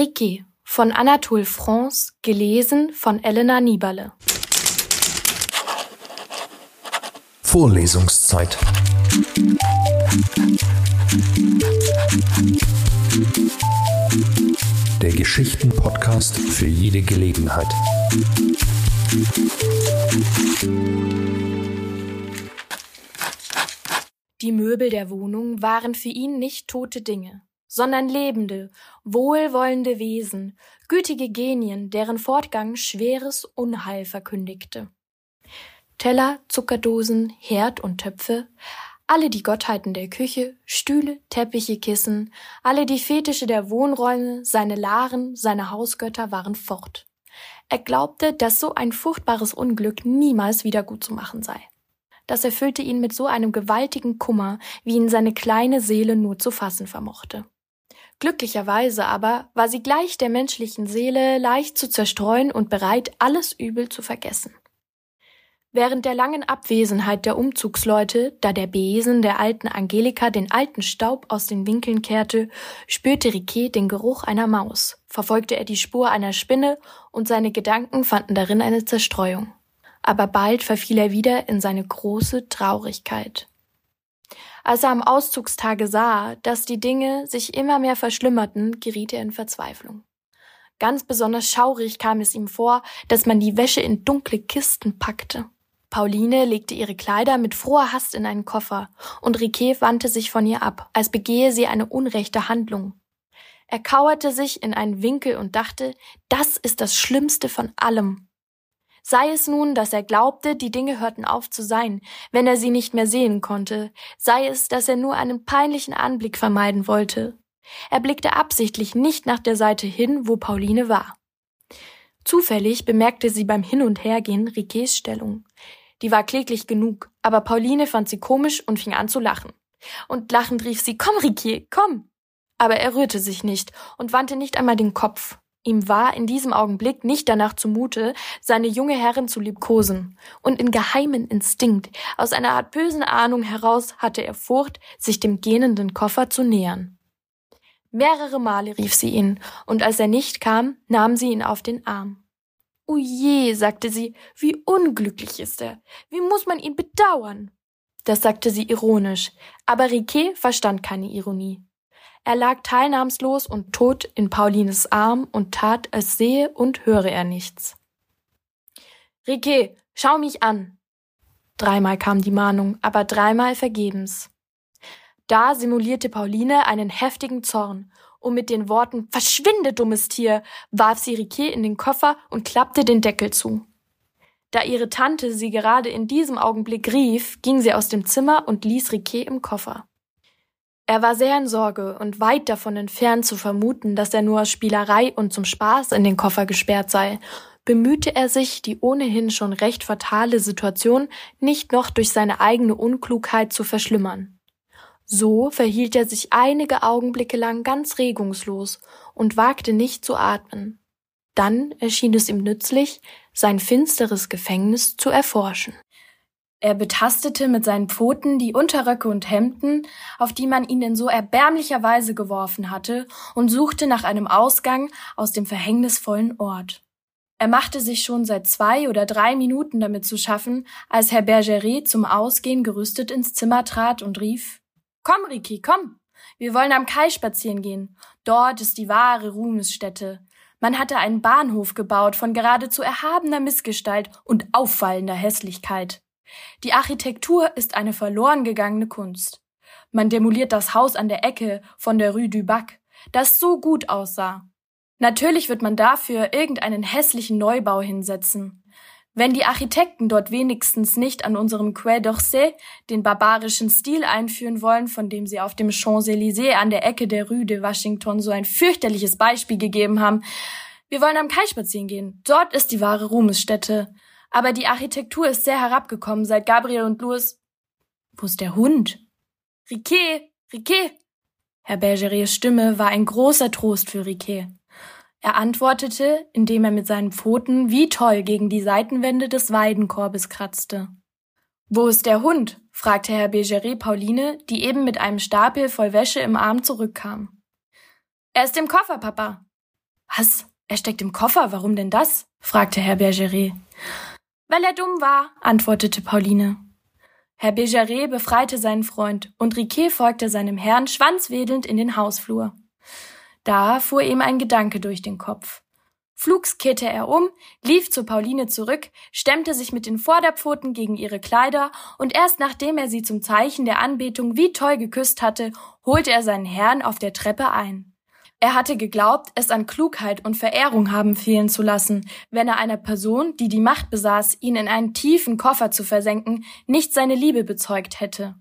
Ricky von Anatole France, gelesen von Elena Nieberle. Vorlesungszeit. Der Geschichten-Podcast für jede Gelegenheit. Die Möbel der Wohnung waren für ihn nicht tote Dinge sondern lebende, wohlwollende Wesen, gütige Genien, deren Fortgang schweres Unheil verkündigte. Teller, Zuckerdosen, Herd und Töpfe, alle die Gottheiten der Küche, Stühle, Teppiche, Kissen, alle die Fetische der Wohnräume, seine Laren, seine Hausgötter waren fort. Er glaubte, dass so ein furchtbares Unglück niemals wieder gut zu machen sei. Das erfüllte ihn mit so einem gewaltigen Kummer, wie ihn seine kleine Seele nur zu fassen vermochte. Glücklicherweise aber war sie gleich der menschlichen Seele leicht zu zerstreuen und bereit, alles Übel zu vergessen. Während der langen Abwesenheit der Umzugsleute, da der Besen der alten Angelika den alten Staub aus den Winkeln kehrte, spürte Riquet den Geruch einer Maus, verfolgte er die Spur einer Spinne und seine Gedanken fanden darin eine Zerstreuung. Aber bald verfiel er wieder in seine große Traurigkeit. Als er am Auszugstage sah, dass die Dinge sich immer mehr verschlimmerten, geriet er in Verzweiflung. Ganz besonders schaurig kam es ihm vor, dass man die Wäsche in dunkle Kisten packte. Pauline legte ihre Kleider mit froher Hast in einen Koffer, und Riquet wandte sich von ihr ab, als begehe sie eine unrechte Handlung. Er kauerte sich in einen Winkel und dachte, das ist das Schlimmste von allem. Sei es nun, dass er glaubte, die Dinge hörten auf zu sein, wenn er sie nicht mehr sehen konnte, sei es, dass er nur einen peinlichen Anblick vermeiden wollte. Er blickte absichtlich nicht nach der Seite hin, wo Pauline war. Zufällig bemerkte sie beim Hin- und Hergehen Riquets Stellung. Die war kläglich genug, aber Pauline fand sie komisch und fing an zu lachen. Und lachend rief sie, komm, Riquet, komm! Aber er rührte sich nicht und wandte nicht einmal den Kopf. Ihm war in diesem Augenblick nicht danach zumute, seine junge Herrin zu liebkosen, und in geheimen Instinkt, aus einer Art bösen Ahnung heraus, hatte er Furcht, sich dem gähnenden Koffer zu nähern. Mehrere Male rief sie ihn, und als er nicht kam, nahm sie ihn auf den Arm. O je, sagte sie, wie unglücklich ist er. Wie muss man ihn bedauern? Das sagte sie ironisch, aber Riquet verstand keine Ironie. Er lag teilnahmslos und tot in Paulines Arm und tat, als sehe und höre er nichts. Riquet, schau mich an! Dreimal kam die Mahnung, aber dreimal vergebens. Da simulierte Pauline einen heftigen Zorn, und mit den Worten Verschwinde, dummes Tier, warf sie Riquet in den Koffer und klappte den Deckel zu. Da ihre Tante sie gerade in diesem Augenblick rief, ging sie aus dem Zimmer und ließ Riquet im Koffer. Er war sehr in Sorge und weit davon entfernt zu vermuten, dass er nur aus Spielerei und zum Spaß in den Koffer gesperrt sei, bemühte er sich, die ohnehin schon recht fatale Situation nicht noch durch seine eigene Unklugheit zu verschlimmern. So verhielt er sich einige Augenblicke lang ganz regungslos und wagte nicht zu atmen. Dann erschien es ihm nützlich, sein finsteres Gefängnis zu erforschen. Er betastete mit seinen Pfoten die Unterröcke und Hemden, auf die man ihn in so erbärmlicher Weise geworfen hatte, und suchte nach einem Ausgang aus dem verhängnisvollen Ort. Er machte sich schon seit zwei oder drei Minuten damit zu schaffen, als Herr Bergeret zum Ausgehen gerüstet ins Zimmer trat und rief Komm, Riki, komm. Wir wollen am Kai spazieren gehen. Dort ist die wahre Ruhmesstätte. Man hatte einen Bahnhof gebaut von geradezu erhabener Missgestalt und auffallender Hässlichkeit. Die Architektur ist eine verloren gegangene Kunst. Man demoliert das Haus an der Ecke von der Rue du Bac, das so gut aussah. Natürlich wird man dafür irgendeinen hässlichen Neubau hinsetzen. Wenn die Architekten dort wenigstens nicht an unserem Quai d'Orsay den barbarischen Stil einführen wollen, von dem sie auf dem Champs-Élysées an der Ecke der Rue de Washington so ein fürchterliches Beispiel gegeben haben. Wir wollen am Kai spazieren gehen. Dort ist die wahre Ruhmesstätte. Aber die Architektur ist sehr herabgekommen, seit Gabriel und Louis. Wo ist der Hund? Riquet, Riquet! Herr Bergerets Stimme war ein großer Trost für Riquet. Er antwortete, indem er mit seinen Pfoten wie toll gegen die Seitenwände des Weidenkorbes kratzte. Wo ist der Hund? fragte Herr Bergeret Pauline, die eben mit einem Stapel voll Wäsche im Arm zurückkam. Er ist im Koffer, Papa. Was? Er steckt im Koffer, warum denn das? fragte Herr Bergeret. Weil er dumm war, antwortete Pauline. Herr Bergeret befreite seinen Freund, und Riquet folgte seinem Herrn schwanzwedelnd in den Hausflur. Da fuhr ihm ein Gedanke durch den Kopf. Flugs kehrte er um, lief zu Pauline zurück, stemmte sich mit den Vorderpfoten gegen ihre Kleider, und erst nachdem er sie zum Zeichen der Anbetung wie toll geküsst hatte, holte er seinen Herrn auf der Treppe ein. Er hatte geglaubt, es an Klugheit und Verehrung haben fehlen zu lassen, wenn er einer Person, die die Macht besaß, ihn in einen tiefen Koffer zu versenken, nicht seine Liebe bezeugt hätte.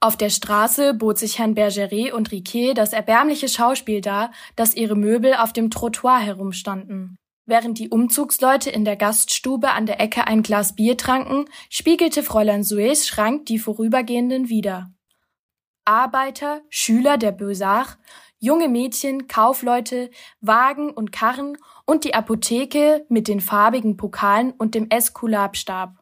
Auf der Straße bot sich Herrn Bergeret und Riquet das erbärmliche Schauspiel dar, dass ihre Möbel auf dem Trottoir herumstanden. Während die Umzugsleute in der Gaststube an der Ecke ein Glas Bier tranken, spiegelte Fräulein Suez Schrank die Vorübergehenden wider. Arbeiter, Schüler der Beaux-Arts, junge Mädchen, Kaufleute, Wagen und Karren und die Apotheke mit den farbigen Pokalen und dem Eskulapstab.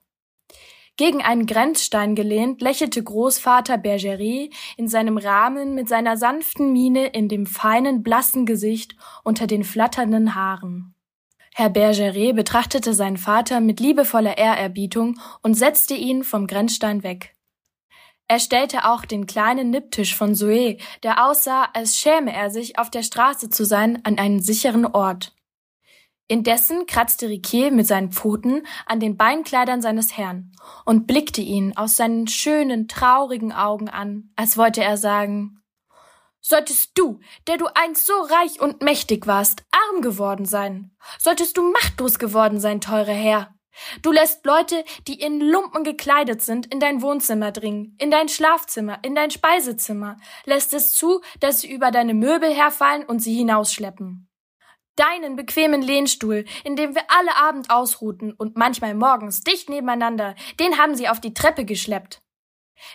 Gegen einen Grenzstein gelehnt, lächelte Großvater Bergerie in seinem Rahmen mit seiner sanften Miene in dem feinen, blassen Gesicht unter den flatternden Haaren. Herr Bergeret betrachtete seinen Vater mit liebevoller Ehrerbietung und setzte ihn vom Grenzstein weg. Er stellte auch den kleinen Nipptisch von Zoe, der aussah, als schäme er sich, auf der Straße zu sein, an einen sicheren Ort. Indessen kratzte Riquet mit seinen Pfoten an den Beinkleidern seines Herrn und blickte ihn aus seinen schönen, traurigen Augen an, als wollte er sagen Solltest du, der du einst so reich und mächtig warst, arm geworden sein? Solltest du machtlos geworden sein, teurer Herr? Du lässt Leute, die in Lumpen gekleidet sind, in dein Wohnzimmer dringen, in dein Schlafzimmer, in dein Speisezimmer, lässt es zu, dass sie über deine Möbel herfallen und sie hinausschleppen. Deinen bequemen Lehnstuhl, in dem wir alle Abend ausruhten und manchmal morgens dicht nebeneinander, den haben sie auf die Treppe geschleppt.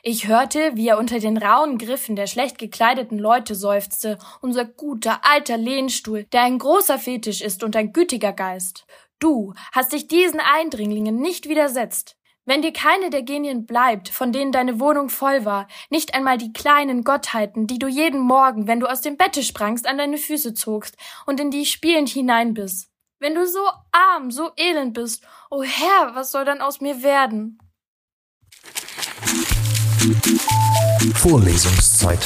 Ich hörte, wie er unter den rauen Griffen der schlecht gekleideten Leute seufzte, unser guter alter Lehnstuhl, der ein großer Fetisch ist und ein gütiger Geist. Du hast dich diesen Eindringlingen nicht widersetzt. Wenn dir keine der Genien bleibt, von denen deine Wohnung voll war, nicht einmal die kleinen Gottheiten, die du jeden Morgen, wenn du aus dem Bette sprangst, an deine Füße zogst und in die spielend hinein bist. Wenn du so arm, so elend bist, o oh Herr, was soll dann aus mir werden? Vorlesungszeit.